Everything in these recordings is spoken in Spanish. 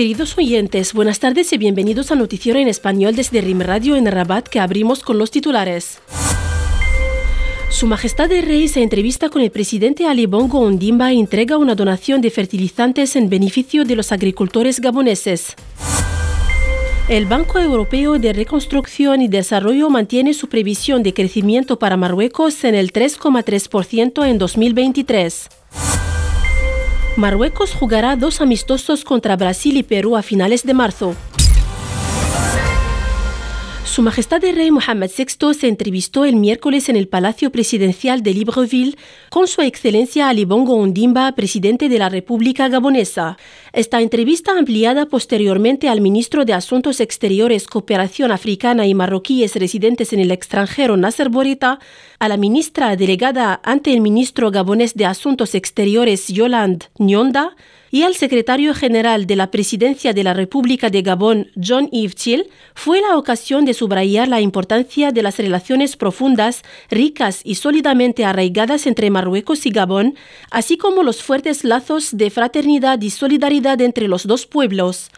Queridos oyentes, buenas tardes y bienvenidos a Noticiero en Español desde RIM Radio en Rabat que abrimos con los titulares. Su Majestad el Rey se entrevista con el presidente Ali Bongo Ondimba e entrega una donación de fertilizantes en beneficio de los agricultores gaboneses. El Banco Europeo de Reconstrucción y Desarrollo mantiene su previsión de crecimiento para Marruecos en el 3,3% en 2023. Marruecos jugará dos amistosos contra Brasil y Perú a finales de marzo. Su Majestad el Rey Mohammed VI se entrevistó el miércoles en el Palacio Presidencial de Libreville con Su Excelencia Ali Bongo Ondimba, presidente de la República Gabonesa. Esta entrevista ampliada posteriormente al ministro de Asuntos Exteriores, Cooperación Africana y Marroquíes residentes en el extranjero, Nasser Borita, a la ministra delegada ante el ministro gabonés de Asuntos Exteriores, Yolande Nyonda, y al secretario general de la Presidencia de la República de Gabón, John Yves Chill, fue la ocasión de subrayar la importancia de las relaciones profundas, ricas y sólidamente arraigadas entre Marruecos y Gabón, así como los fuertes lazos de fraternidad y solidaridad entre los dos pueblos.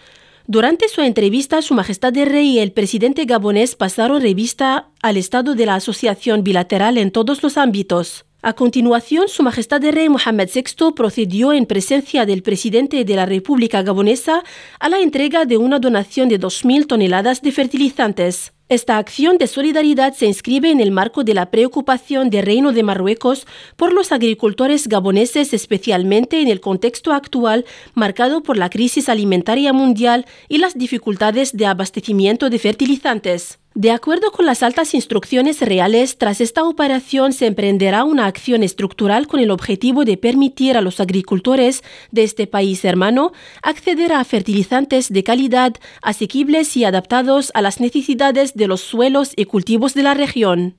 Durante su entrevista, Su Majestad el Rey y el presidente gabonés pasaron revista al estado de la asociación bilateral en todos los ámbitos. A continuación, Su Majestad el Rey Mohammed VI procedió en presencia del presidente de la República Gabonesa a la entrega de una donación de 2.000 toneladas de fertilizantes. Esta acción de solidaridad se inscribe en el marco de la preocupación del Reino de Marruecos por los agricultores gaboneses, especialmente en el contexto actual marcado por la crisis alimentaria mundial y las dificultades de abastecimiento de fertilizantes. De acuerdo con las altas instrucciones reales, tras esta operación se emprenderá una acción estructural con el objetivo de permitir a los agricultores de este país hermano acceder a fertilizantes de calidad, asequibles y adaptados a las necesidades de los suelos y cultivos de la región.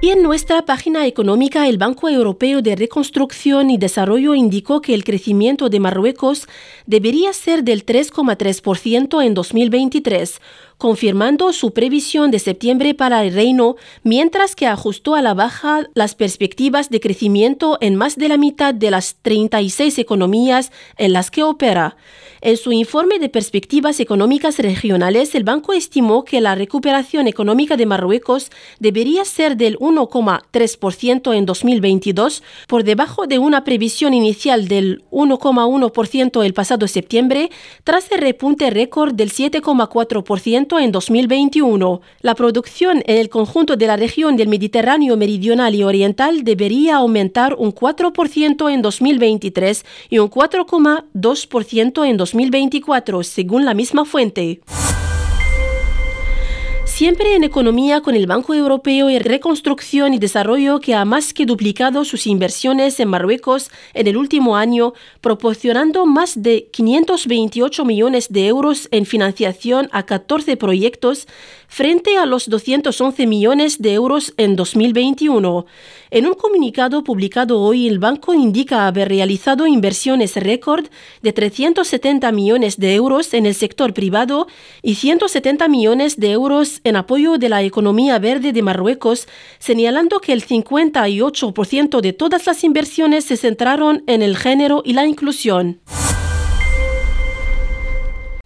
Y en nuestra página económica, el Banco Europeo de Reconstrucción y Desarrollo indicó que el crecimiento de Marruecos debería ser del 3,3% en 2023, confirmando su previsión de septiembre para el reino, mientras que ajustó a la baja las perspectivas de crecimiento en más de la mitad de las 36 economías en las que opera. En su informe de perspectivas económicas regionales, el banco estimó que la recuperación económica de Marruecos debería ser del 1,3% en 2022, por debajo de una previsión inicial del 1,1% el pasado septiembre, tras el repunte récord del 7,4% en 2021. La producción en el conjunto de la región del Mediterráneo meridional y oriental debería aumentar un 4% en 2023 y un 4,2% en 2024, según la misma fuente. Siempre en economía con el Banco Europeo de Reconstrucción y Desarrollo que ha más que duplicado sus inversiones en Marruecos en el último año, proporcionando más de 528 millones de euros en financiación a 14 proyectos frente a los 211 millones de euros en 2021. En un comunicado publicado hoy, el banco indica haber realizado inversiones récord de 370 millones de euros en el sector privado y 170 millones de euros en apoyo de la economía verde de Marruecos, señalando que el 58% de todas las inversiones se centraron en el género y la inclusión.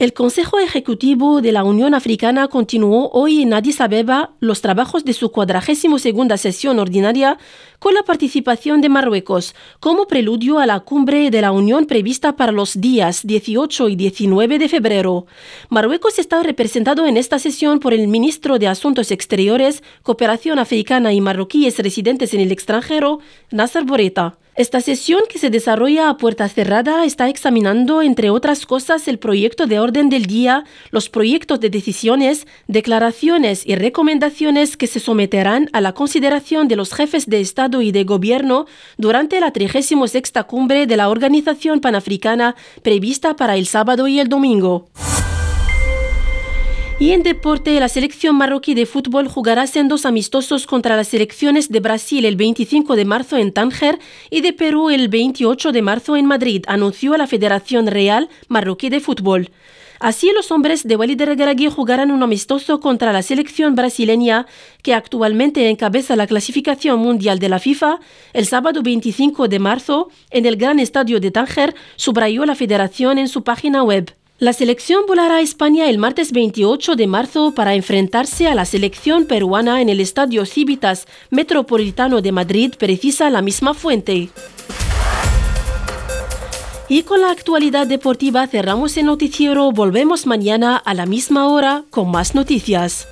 El Consejo Ejecutivo de la Unión Africana continuó hoy en Addis Abeba los trabajos de su 42 sesión ordinaria con la participación de Marruecos como preludio a la cumbre de la Unión prevista para los días 18 y 19 de febrero. Marruecos está representado en esta sesión por el ministro de Asuntos Exteriores, Cooperación Africana y Marroquíes residentes en el extranjero, Nasser Boreta. Esta sesión que se desarrolla a puerta cerrada está examinando, entre otras cosas, el proyecto de orden del día, los proyectos de decisiones, declaraciones y recomendaciones que se someterán a la consideración de los jefes de Estado y de Gobierno durante la 36 cumbre de la Organización Panafricana prevista para el sábado y el domingo. Y en deporte, la selección marroquí de fútbol jugará dos amistosos contra las selecciones de Brasil el 25 de marzo en Tánger y de Perú el 28 de marzo en Madrid, anunció la Federación Real Marroquí de Fútbol. Así, los hombres de Walid Regragui jugarán un amistoso contra la selección brasileña, que actualmente encabeza la clasificación mundial de la FIFA, el sábado 25 de marzo en el Gran Estadio de Tánger, subrayó la federación en su página web. La selección volará a España el martes 28 de marzo para enfrentarse a la selección peruana en el Estadio Civitas Metropolitano de Madrid, precisa la misma fuente. Y con la actualidad deportiva cerramos el noticiero. Volvemos mañana a la misma hora con más noticias.